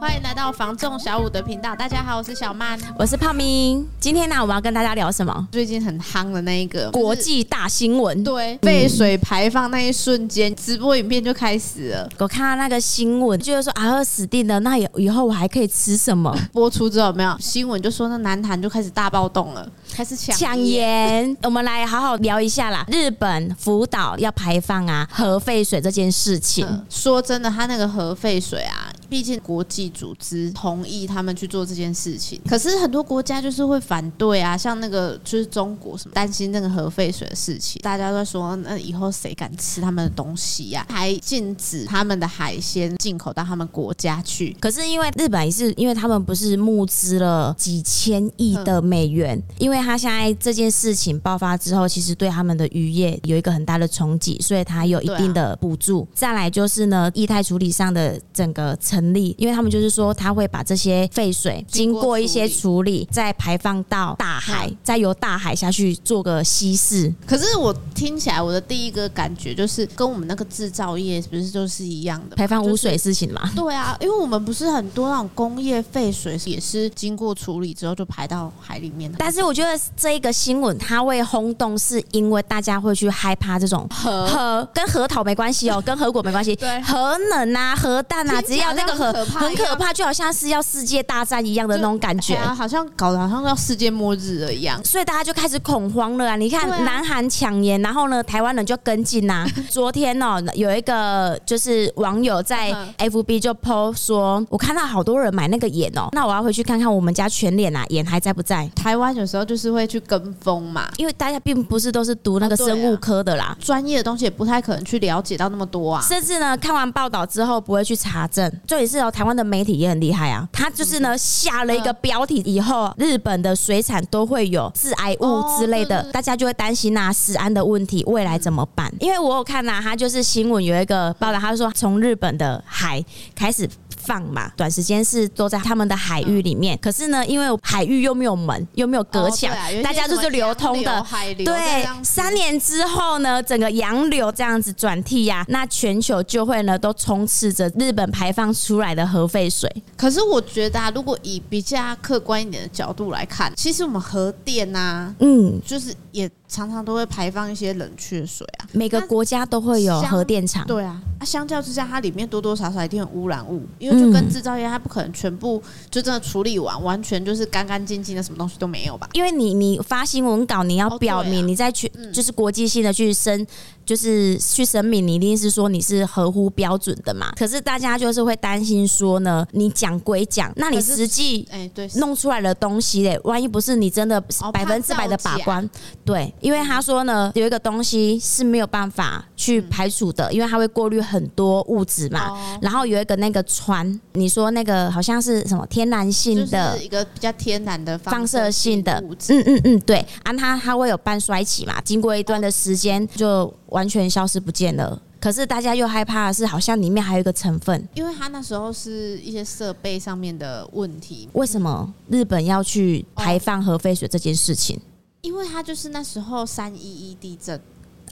欢迎来到房仲小五的频道。大家好，我是小曼，我是泡明。今天呢，我们要跟大家聊什么？最近很夯的那一个国际大新闻。对，废水排放那一瞬间，直播影片就开始了。我看到那个新闻，就是说啊，死定了，那以后我还可以吃什么？播出之后有没有新闻就说，那南韩就开始大暴动了，开始抢抢盐。我们来好好聊一下啦。日本福岛要排放啊核废水这件事情，嗯、说真的，他那个核废水啊。毕竟国际组织同意他们去做这件事情，可是很多国家就是会反对啊，像那个就是中国什么担心那个核废水的事情，大家都说那以后谁敢吃他们的东西呀？还禁止他们的海鲜进口到他们国家去。可是因为日本也是因为他们不是募资了几千亿的美元，因为他现在这件事情爆发之后，其实对他们的渔业有一个很大的冲击，所以他有一定的补助。再来就是呢，液态处理上的整个成。能力，因为他们就是说，他会把这些废水经过一些处理，再排放到大海，再由大海下去做个稀释。可是我听起来，我的第一个感觉就是，跟我们那个制造业是不是就是一样的？排放污水事情嘛？对啊，因为我们不是很多那种工业废水也是经过处理之后就排到海里面的。但是我觉得这一个新闻它会轰动，是因为大家会去害怕这种 核核跟核桃没关系哦，跟核果没关系。对，核能啊，核弹啊，只要那个。很可怕，很可怕，就好像是要世界大战一样的那种感觉，啊、好像搞得好像要世界末日了一样，所以大家就开始恐慌了啊！你看，南韩抢盐，然后呢，台湾人就跟进呐、啊。昨天呢、喔，有一个就是网友在 FB 就 po 说，我看到好多人买那个盐哦、喔，那我要回去看看我们家全脸啊，盐还在不在？台湾有时候就是会去跟风嘛，因为大家并不是都是读那个生物科的啦，专业的东西也不太可能去了解到那么多啊，甚至呢，看完报道之后不会去查证，这也是哦，台湾的媒体也很厉害啊，他就是呢下了一个标题以后，日本的水产都会有致癌物之类的，大家就会担心呐，食安的问题，未来怎么办？因为我有看呐，他就是新闻有一个报道，他说从日本的海开始。放嘛，短时间是都在他们的海域里面。可是呢，因为海域又没有门，又没有隔墙，大家就是流通的。对，三年之后呢，整个洋流这样子转替呀，那全球就会呢都充斥着日本排放出来的核废水。可是我觉得，啊，如果以比较客观一点的角度来看，其实我们核电呐，嗯，就是也。常常都会排放一些冷却水啊，每个国家都会有核电厂。对啊，啊，相较之下，它里面多多少少一定有污染物，因为就跟制造业，它不可能全部就真的处理完，完全就是干干净净的，什么东西都没有吧？因为你你发新闻稿，你要表明你在去就是国际性的去申，就是去声明，你一定是说你是合乎标准的嘛。可是大家就是会担心说呢，你讲归讲，那你实际哎对弄出来的东西嘞，万一不是你真的百分之百的把关，对。因为他说呢，有一个东西是没有办法去排除的，因为它会过滤很多物质嘛。然后有一个那个船，你说那个好像是什么天然性的，一个比较天然的放射性的物质。嗯嗯嗯，对，啊，它它会有半衰期嘛，经过一段的时间就完全消失不见了。可是大家又害怕的是，好像里面还有一个成分，因为它那时候是一些设备上面的问题。为什么日本要去排放核废水这件事情？因为他就是那时候三一一地震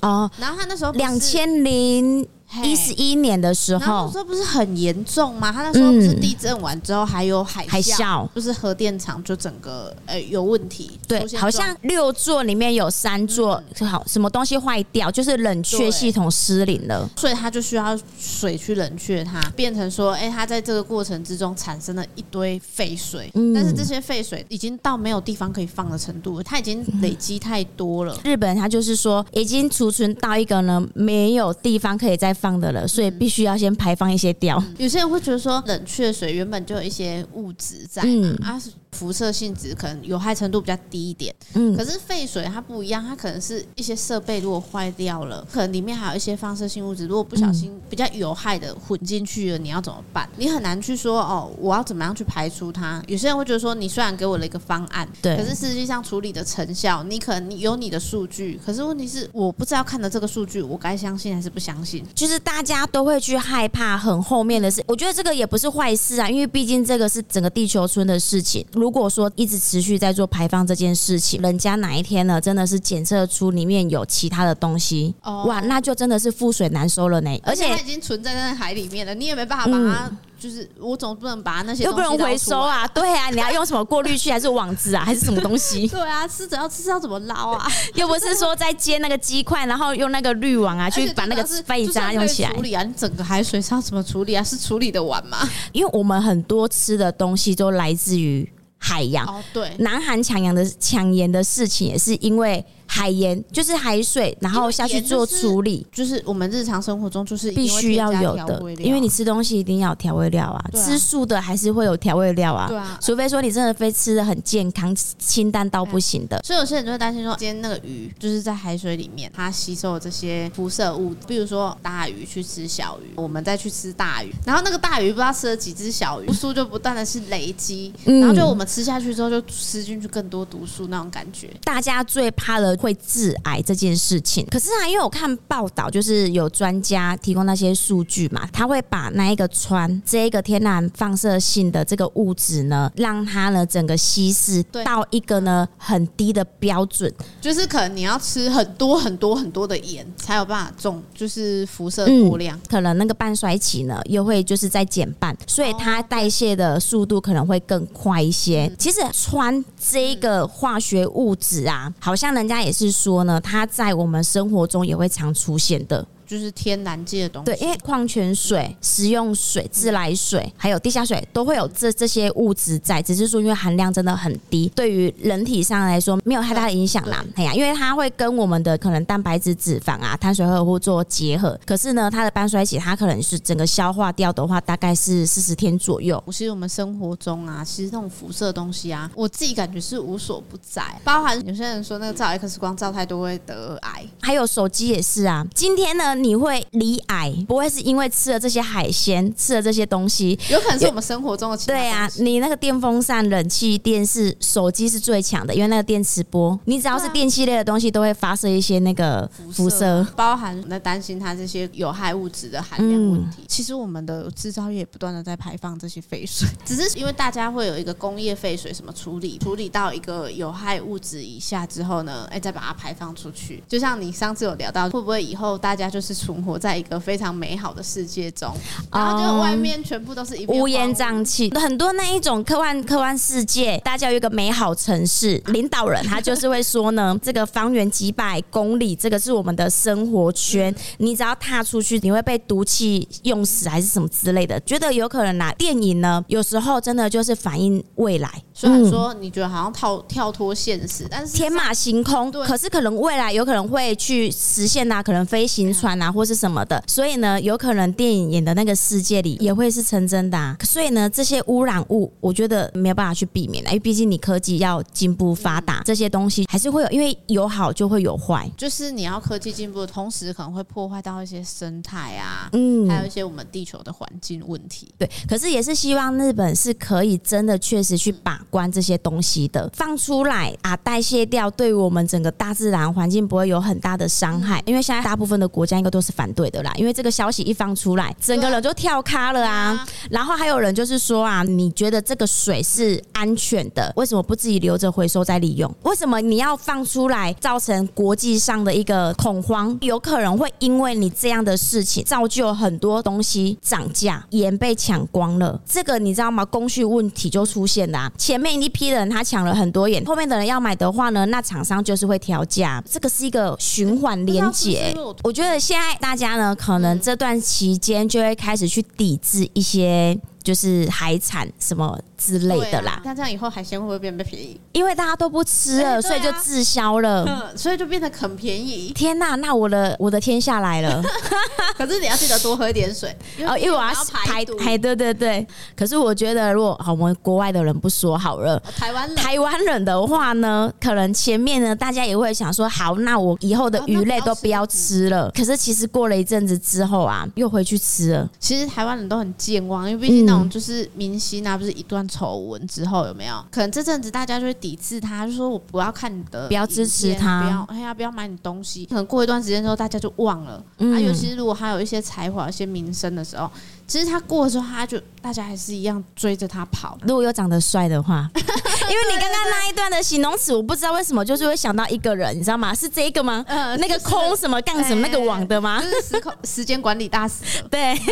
哦，然后他那时候两千零。一十一年的时候，那时候不是很严重吗？他那时候不是地震完之后还有海海啸，就是核电厂就整个呃有问题。对，好像六座里面有三座好什么东西坏掉，就是冷却系统失灵了，所以他就需要水去冷却它，变成说，哎，它在这个过程之中产生了一堆废水，但是这些废水已经到没有地方可以放的程度，它已经累积太多了。日本他就是说，已经储存到一个呢没有地方可以再。放的了，所以必须要先排放一些掉。有些人会觉得说，冷却水原本就有一些物质在嗯，啊，辐射性质可能有害程度比较低一点。嗯，可是废水它不一样，它可能是一些设备如果坏掉了，可能里面还有一些放射性物质，如果不小心比较有害的混进去了，你要怎么办？你很难去说哦，我要怎么样去排除它？有些人会觉得说，你虽然给我了一个方案，对，可是实际上处理的成效，你可能有你的数据，可是问题是我不知道看的这个数据，我该相信还是不相信？就是大家都会去害怕很后面的事，我觉得这个也不是坏事啊，因为毕竟这个是整个地球村的事情。如果说一直持续在做排放这件事情，人家哪一天呢，真的是检测出里面有其他的东西，哇，那就真的是覆水难收了呢。而且它已经存在在海里面了，你也没办法把它就是我总不能把那些又不能回收啊，对啊，你要用什么过滤器还是网子啊，还是什么东西？对啊，吃着要吃要怎么捞啊？又不是说在煎那个鸡块，然后用那个滤网啊去把那个废渣用起来处理啊？你整个海水是要怎么处理啊？是处理的完吗？因为我们很多吃的东西都来自于海洋。哦，对，南韩抢盐的抢盐的事情也是因为。海盐就是海水，然后下去做处理，就是、就是我们日常生活中就是必须要有的，因为你吃东西一定要调味料啊，啊吃素的还是会有调味料啊，对啊，除非说你真的非吃的很健康、清淡到不行的。所以有些人就会担心说，今天那个鱼就是在海水里面，它吸收了这些辐射物，比如说大鱼去吃小鱼，我们再去吃大鱼，然后那个大鱼不知道吃了几只小鱼，毒素就不断的是累积，然后就我们吃下去之后就吃进去更多毒素那种感觉。大家最怕的。会致癌这件事情，可是啊，因为我看报道，就是有专家提供那些数据嘛，他会把那一个穿这一个天然放射性的这个物质呢，让它呢整个稀释到一个呢很低的标准，就是可能你要吃很多很多很多的盐才有办法中，就是辐射过量，嗯，可能那个半衰期呢又会就是再减半，所以它代谢的速度可能会更快一些。其实穿这一个化学物质啊，好像人家也。也是说呢，它在我们生活中也会常出现的。就是天然界的东西，对，因为矿泉水、食用水、自来水，还有地下水都会有这这些物质在，只是说因为含量真的很低，对于人体上来说没有太大的影响啦。哎呀，因为它会跟我们的可能蛋白质、脂肪啊、碳水化合物做结合，可是呢，它的半衰期它可能是整个消化掉的话，大概是四十天左右。其实我们生活中啊，其实这种辐射东西啊，我自己感觉是无所不在，包含有些人说那个照 X 光照太多会得癌，还有手机也是啊。今天呢？你会离矮，不会是因为吃了这些海鲜，吃了这些东西，有可能是我们生活中的。对啊，你那个电风扇、冷气、电视、手机是最强的，因为那个电磁波，你只要是电器类的东西，都会发射一些那个辐射，包含在担心它这些有害物质的含量问题。嗯、其实我们的制造业不断的在排放这些废水，只是因为大家会有一个工业废水什么处理，处理到一个有害物质以下之后呢，哎，再把它排放出去。就像你上次有聊到，会不会以后大家就是存活在一个非常美好的世界中，然后就外面全部都是一片乌烟瘴气，很多那一种科幻科幻世界，大家有一个美好城市，领导人他就是会说呢，这个方圆几百公里，这个是我们的生活圈，你只要踏出去，你会被毒气用死还是什么之类的，觉得有可能啊电影呢，有时候真的就是反映未来。虽然说你觉得好像跳跳脱现实，但是天马行空，可是可能未来有可能会去实现啊，可能飞行船啊，或是什么的。所以呢，有可能电影演的那个世界里也会是成真的啊。所以呢，这些污染物，我觉得没有办法去避免，因为毕竟你科技要进步发达，这些东西还是会有，因为有好就会有坏。就是你要科技进步的同时，可能会破坏到一些生态啊，嗯，还有一些我们地球的环境问题。对，可是也是希望日本是可以真的确实去把。关这些东西的放出来啊，代谢掉，对于我们整个大自然环境不会有很大的伤害。因为现在大部分的国家应该都是反对的啦，因为这个消息一放出来，整个人就跳咖了啊。然后还有人就是说啊，你觉得这个水是安全的，为什么不自己留着回收再利用？为什么你要放出来，造成国际上的一个恐慌？有可能会因为你这样的事情，造就很多东西涨价，盐被抢光了。这个你知道吗？工序问题就出现了啊。前面一批人他抢了很多盐，后面的人要买的话呢，那厂商就是会调价，这个是一个循环连结。我觉得现在大家呢，可能这段期间就会开始去抵制一些。就是海产什么之类的啦，那、啊、这样以后海鲜会不会变得便宜？因为大家都不吃了，欸啊、所以就滞销了、嗯，所以就变得很便宜。天哪，那我的我的天下来了。可是你要记得多喝一点水，哦，因为我要排毒排，对对对。可是我觉得，如果好，我们国外的人不说好了，台湾台湾人的话呢，可能前面呢，大家也会想说，好，那我以后的鱼类都不要吃了。可是其实过了一阵子之后啊，又回去吃了。其实台湾人都很健忘，因为毕竟那种、嗯。就是明星啊，不是一段丑闻之后有没有？可能这阵子大家就会抵制他，就说我不要看你的，不要支持他，不要哎呀，不要买你东西。可能过一段时间之后，大家就忘了。嗯，啊，尤其是如果他有一些才华、一些名声的时候。其实他过的时候，他就大家还是一样追着他跑。如果有长得帅的话，因为你刚刚那一段的形容词，我不知道为什么就是会想到一个人，你知道吗？是这个吗？呃，那个空什么干什么那个网的吗？就是时空时间管理大师。对，就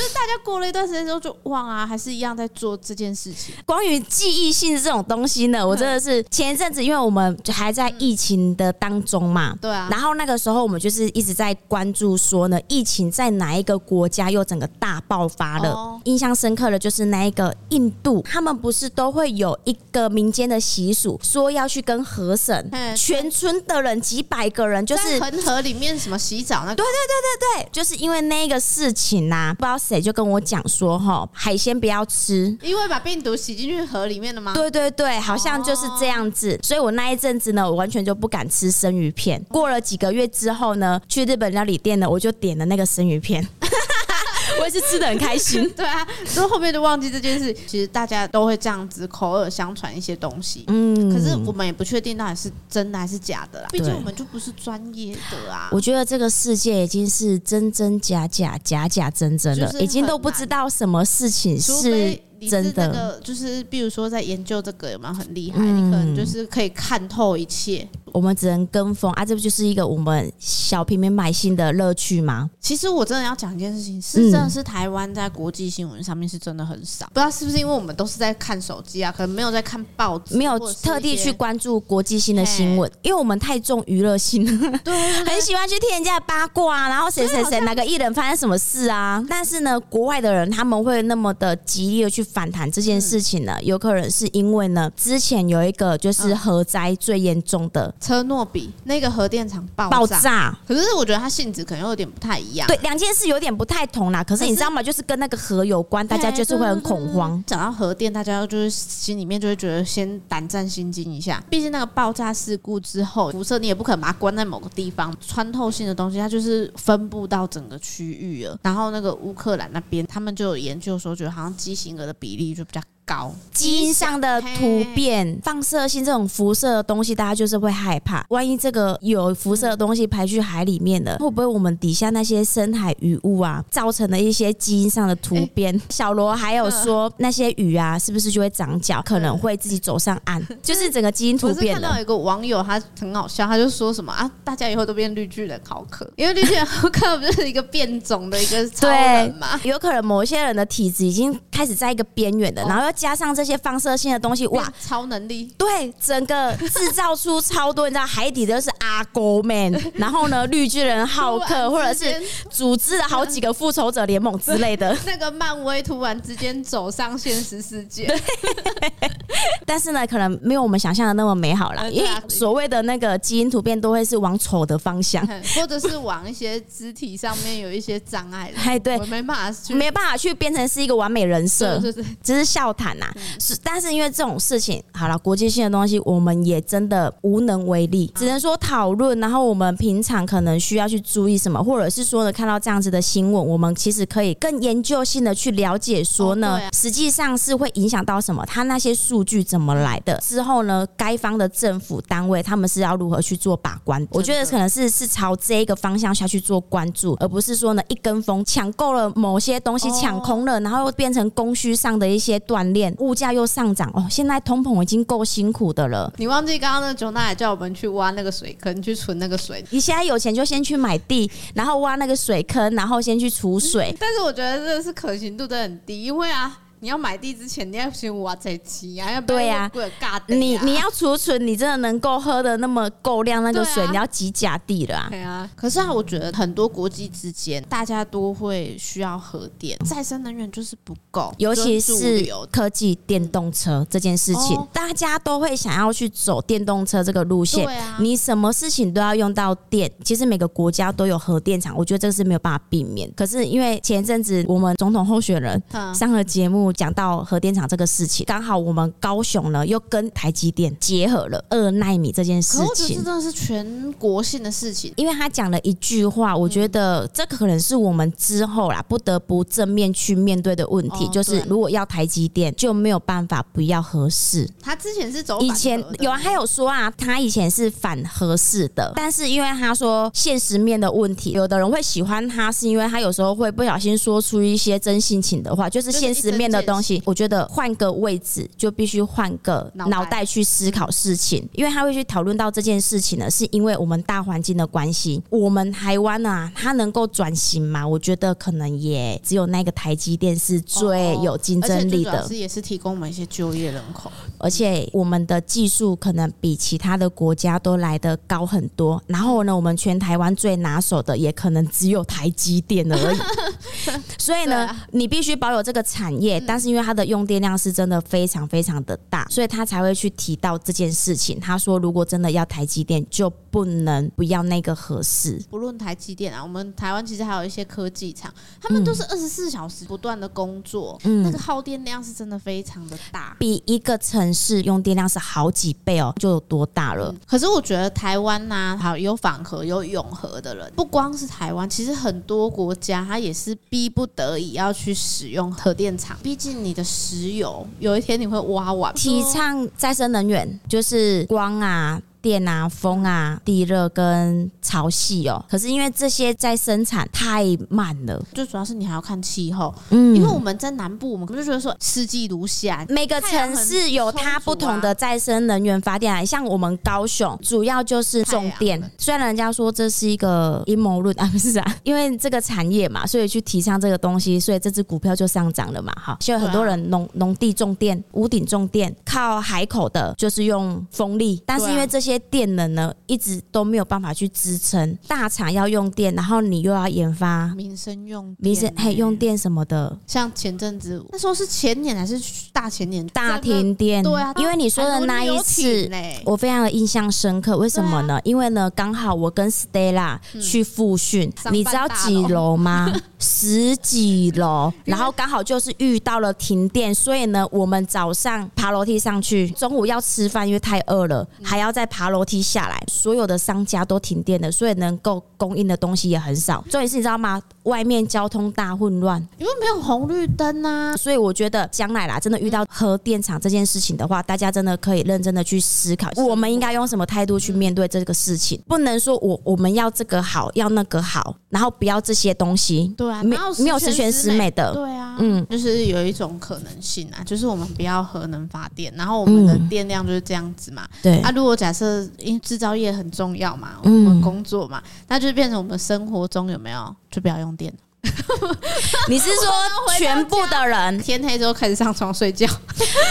是大家过了一段时间之后，后就忘啊，还是一样在做这件事情。关于记忆性这种东西呢，我真的是前一阵子，因为我们还在疫情的当中嘛，对啊。然后那个时候我们就是一直在关注说呢，疫情在哪一个国家又整个大爆发了。印象深刻的就是那一个印度，他们不是都会有一个民间的习俗，说要去跟河神，全村的人几百个人就是恒河里面什么洗澡那个？对对对对对，就是因为那个事情呐，不知道谁就跟我讲说哈，海鲜不要吃，因为把病毒洗进去河里面了吗？对对对，好像就是这样子。所以我那一阵子呢，我完全就不敢吃生鱼片。过了几个月之后呢，去日本料理店呢，我就点了那个生鱼片。是吃的很开心，对啊，之后后面就忘记这件事。其实大家都会这样子口耳相传一些东西，嗯，可是我们也不确定到底是真的还是假的啦。毕竟我们就不是专业的啊。我觉得这个世界已经是真真假假、假假真真了，已经都不知道什么事情是。真的，那个就是，比如说在研究这个有没有很厉害？你可能就是可以看透一切。我们只能跟风啊，这不就是一个我们小平民百姓的乐趣吗？其实我真的要讲一件事情，是真的是台湾在国际新闻上面是真的很少。不知道是不是因为我们都是在看手机啊，可能没有在看报纸，没有特地去关注国际性的新闻，因为我们太重娱乐性，对，很喜欢去听人家的八卦，啊然后谁谁谁哪个艺人发生什么事啊？但是呢，国外的人他们会那么的极力的去。反弹这件事情呢，有可能是因为呢，之前有一个就是核灾最严重的车诺比那个核电厂爆爆炸，可是我觉得它性质可能有点不太一样。对，两件事有点不太同啦。可是你知道吗？就是跟那个核有关，大家就是会很恐慌。讲到核电，大家就是心里面就会觉得先胆战心惊一下。毕竟那个爆炸事故之后，辐射你也不可能把它关在某个地方，穿透性的东西它就是分布到整个区域了。然后那个乌克兰那边，他们就有研究说，觉得好像畸形儿的比例就比较高，基因上的突变、放射性这种辐射的东西，大家就是会害怕。万一这个有辐射的东西排去海里面了，会不会我们底下那些深海鱼物啊，造成了一些基因上的突变？欸、小罗还有说，那些鱼啊，是不是就会长脚，可能会自己走上岸？就是整个基因突变了。我是看到有一个网友，他很好笑，他就说什么啊，大家以后都变绿巨人好客，因为绿巨人好客不就是一个变种的一个超人嘛？有可能某些人的体质已经开始在一个边缘的，然后要。加上这些放射性的东西，哇，超能力！对，整个制造出超多，你知道海底的是阿哥们，然后呢，绿巨人、浩克，或者是组织了好几个复仇者联盟之类的。那个漫威突然之间走上现实世界，但是呢，可能没有我们想象的那么美好啦。因为所谓的那个基因突变，都会是往丑的方向，或者是往一些肢体上面有一些障碍。哎，对，没办法去，没办法去变成是一个完美人设，只是笑谈。是，但是因为这种事情，好了，国际性的东西，我们也真的无能为力，只能说讨论。然后我们平常可能需要去注意什么，或者是说呢，看到这样子的新闻，我们其实可以更研究性的去了解，说呢，实际上是会影响到什么，他那些数据怎么来的，之后呢，该方的政府单位他们是要如何去做把关？我觉得可能是是朝这一个方向下去做关注，而不是说呢，一跟风抢购了某些东西，抢空了，然后又变成供需上的一些断裂。物价又上涨哦，现在通膨已经够辛苦的了。你忘记刚刚那个九娜也叫我们去挖那个水坑，去存那个水。你现在有钱就先去买地，然后挖那个水坑，然后先去储水。但是我觉得这个是可行度真的很低，因为啊。你要买地之前，你要先挖这期啊，要不然啊，你你要储存，你真的能够喝的那么够量那个水，啊、你要几甲地了啊？对啊。可是啊，我觉得很多国际之间，大家都会需要核电，再生能源就是不够，尤其是科技电动车这件事情，哦、大家都会想要去走电动车这个路线。对啊。你什么事情都要用到电，其实每个国家都有核电厂，我觉得这个是没有办法避免。可是因为前阵子我们总统候选人上了节目。讲到核电厂这个事情，刚好我们高雄呢又跟台积电结合了二纳米这件事情，这真的是全国性的事情。因为他讲了一句话，我觉得这可能是我们之后啦不得不正面去面对的问题，就是如果要台积电，就没有办法不要合适。他之前是走以前有人还有说啊，他以前是反合适的，但是因为他说现实面的问题，有的人会喜欢他，是因为他有时候会不小心说出一些真性情的话，就是现实面的。的东西，我觉得换个位置就必须换个脑袋去思考事情，因为他会去讨论到这件事情呢，是因为我们大环境的关系。我们台湾啊，它能够转型嘛？我觉得可能也只有那个台积电是最有竞争力的，是也是提供我们一些就业人口，而且我们的技术可能比其他的国家都来得高很多。然后呢，我们全台湾最拿手的也可能只有台积电而已。所以呢，你必须保有这个产业，但是因为它的用电量是真的非常非常的大，所以他才会去提到这件事情。他说，如果真的要台积电，就不能不要那个合适。不论台积电啊，我们台湾其实还有一些科技厂，他们都是二十四小时不断的工作，嗯，那个耗电量是真的非常的大，比一个城是用电量是好几倍哦，就有多大了。可是我觉得台湾呐，好有反核有永核的人，不光是台湾，其实很多国家它也是逼不得已要去使用核电厂，毕竟你的石油有一天你会挖完。提倡再生能源就是光啊。电啊，风啊，地热跟潮汐哦，可是因为这些在生产太慢了，最主要是你还要看气候，嗯，因为我们在南部，我们就觉得说四季如夏，每个城市有它不同的再生能源发电，像我们高雄主要就是种电，虽然人家说这是一个阴谋论 啊，不是啊，因为这个产业嘛，所以去提倡这个东西，所以这支股票就上涨了嘛，哈，所以很多人农农地种电，屋顶种电，靠海口的就是用风力，但是因为这些。些电能呢，一直都没有办法去支撑大厂要用电，然后你又要研发民生用民生还用电什么的。像前阵子那时候是前年还是大前年大停电？对啊，因为你说的那一次，我非常的印象深刻。为什么呢？因为呢，刚好我跟 Stella 去复训，你知道几楼吗？十几楼，然后刚好就是遇到了停电，所以呢，我们早上爬楼梯上去，中午要吃饭，因为太饿了，还要再爬。爬楼梯下来，所有的商家都停电了，所以能够供应的东西也很少。重点是你知道吗？外面交通大混乱，因为没有红绿灯啊。所以我觉得将来啦，真的遇到核电厂这件事情的话，大家真的可以认真的去思考，我们应该用什么态度去面对这个事情？不能说我我们要这个好，要那个好，然后不要这些东西。对啊，没没有十全十美的。对啊，嗯，就是有一种可能性啊，就是我们不要核能发电，然后我们的电量就是这样子嘛。对啊，如果假设。因为制造业很重要嘛，我们工作嘛，嗯、那就变成我们生活中有没有就不要用电。你是说全部的人天黑之后开始上床睡觉，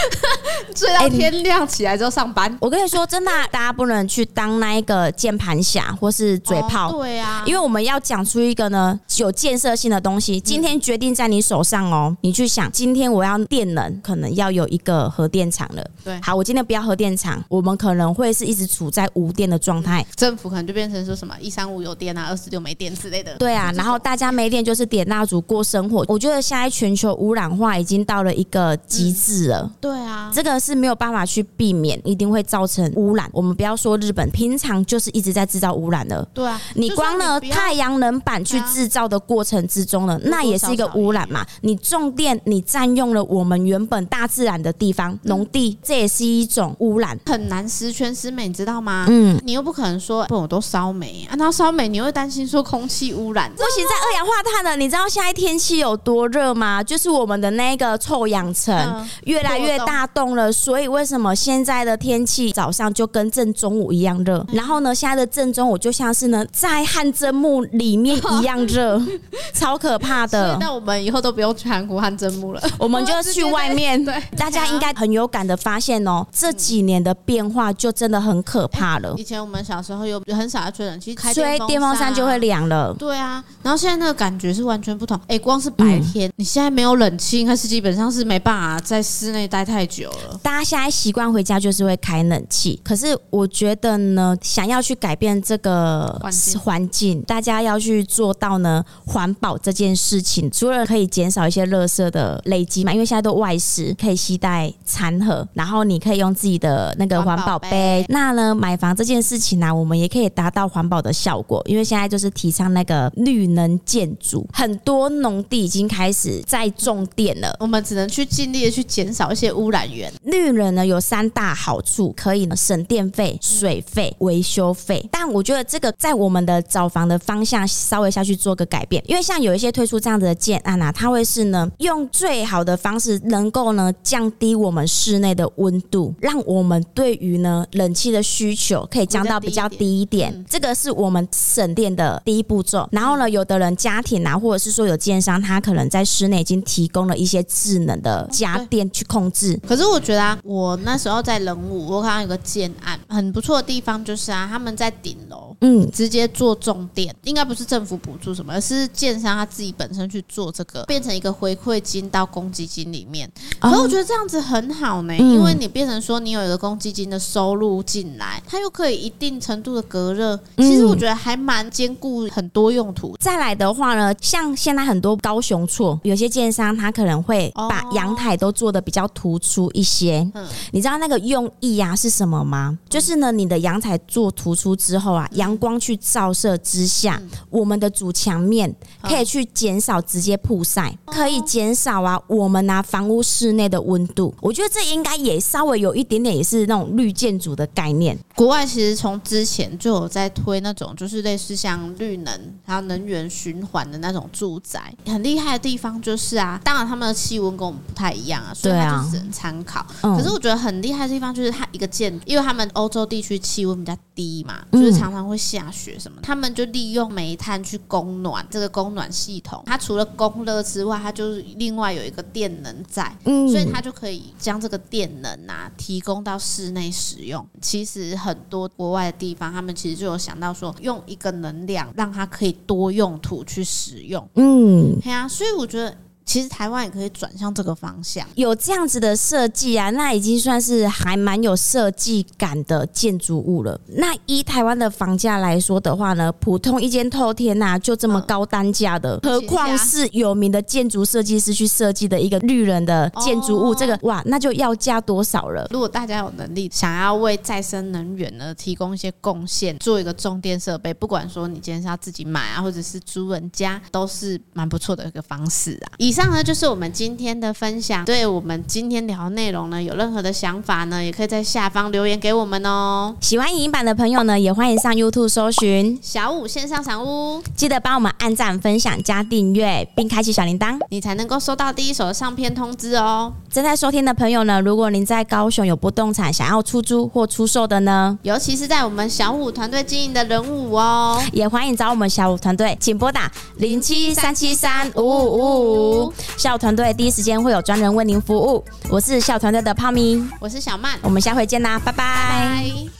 睡到天亮起来之后上班？我跟你说，真的，大家不能去当那一个键盘侠或是嘴炮。对啊，因为我们要讲出一个呢有建设性的东西。今天决定在你手上哦，你去想，今天我要电能，可能要有一个核电厂了。对，好，我今天不要核电厂，我们可能会是一直处在无电的状态。政府可能就变成说什么一三五有电啊，二四六没电之类的。对啊，然后大家没电就是。点蜡烛过生活，我觉得现在全球污染化已经到了一个极致了。对啊，这个是没有办法去避免，一定会造成污染。我们不要说日本，平常就是一直在制造污染的。对啊，你光呢太阳能板去制造的过程之中呢，那也是一个污染嘛。你种电，你占用了我们原本大自然的地方，农地，这也是一种污染，很难十全十美，你知道吗？嗯，你又不可能说不，我都烧煤啊，那烧煤你会担心说空气污染，不行，在二氧化碳的。你知道现在天气有多热吗？就是我们的那个臭氧层越来越大洞了，所以为什么现在的天气早上就跟正中午一样热？然后呢，现在的正中午就像是呢在汗蒸木里面 一样热，超可怕的。那我们以后都不用去韩国汗蒸木了，我们就去外面。对，大家应该很有感的发现哦，这几年的变化就真的很可怕了。以前我们小时候有很少要吹冷气，开吹电风扇就会凉了。对啊，然后现在那个感觉是完全不同。哎。光是白天，嗯、你现在没有冷气，应该是基本上是没办法在室内待太久了。大家现在习惯回家就是会开冷气，可是我觉得呢，想要去改变这个环境，大家要去做到呢环保这件事情，除了可以减少一些垃圾的累积嘛，因为现在都外食，可以携带餐盒，然后你可以用自己的那个环保杯。那呢，买房这件事情呢、啊，我们也可以达到环保的效果，因为现在就是提倡那个绿能建筑。很多农地已经开始在种电了，我们只能去尽力的去减少一些污染源。绿能呢有三大好处，可以省电费、水费、维修费。但我觉得这个在我们的找房的方向稍微下去做个改变，因为像有一些推出这样子的建案啊，它会是呢用最好的方式，能够呢降低我们室内的温度，让我们对于呢冷气的需求可以降到比较低一点。这个是我们省电的第一步骤。然后呢，有的人家庭啊，或者是说有建商，他可能在室内已经提供了一些智能的家电去控制。可是我觉得啊，我那时候在人武，我看到有个建案很不错的地方，就是啊，他们在顶楼，嗯，直接做重点，应该不是政府补助什么，而是建商他自己本身去做这个，变成一个回馈金到公积金里面。可是我觉得这样子很好呢，因为你变成说你有一个公积金的收入进来，它又可以一定程度的隔热，其实我觉得还蛮兼顾很多用途。再来的话呢，像现在很多高雄厝，有些建商他可能会把阳台都做的比较突出一些。嗯，你知道那个用意啊是什么吗？就是呢，你的阳台做突出之后啊，阳光去照射之下，我们的主墙面可以去减少直接曝晒，可以减少啊我们啊房屋室内的温度。我觉得这应该也稍微有一点点也是那种绿建筑的概念。国外其实从之前就有在推那种，就是类似像绿能还有能源循环的那种住宅。很厉害的地方就是啊，当然他们的气温跟我们不太一样啊，所以它就只能参考。可是我觉得很厉害的地方就是它一个建，因为他们欧洲地区气温比较低嘛，就是常常会下雪什么，他们就利用煤炭去供暖这个供暖系统。它除了供热之外，它就是另外有一个电能在，嗯所以它就可以将这个电能啊提供到室内使用。其实很多国外的地方，他们其实就有想到说，用一个能量让它可以多用途去使用。嗯，对啊，所以我觉得。其实台湾也可以转向这个方向，有这样子的设计啊，那已经算是还蛮有设计感的建筑物了。那以台湾的房价来说的话呢，普通一间透天呐、啊，就这么高单价的，何况是有名的建筑设计师去设计的一个绿人的建筑物，这个哇，那就要价多少了？如果大家有能力想要为再生能源呢提供一些贡献，做一个重电设备，不管说你今天是要自己买啊，或者是租人家，都是蛮不错的一个方式啊。以上呢就是我们今天的分享。对我们今天聊的内容呢，有任何的想法呢，也可以在下方留言给我们哦。喜欢影音版的朋友呢，也欢迎上 YouTube 搜寻小五线上赏屋，记得帮我们按赞、分享、加订阅，并开启小铃铛，你才能够收到第一手的上片通知哦。正在收听的朋友呢，如果您在高雄有不动产想要出租或出售的呢，尤其是在我们小五团队经营的人物哦，也欢迎找我们小五团队，请拨打零七三七三五五五五。小五团队第一时间会有专人为您服务。我是小团队的泡咪，我是小曼，我们下回见啦，拜拜。拜拜。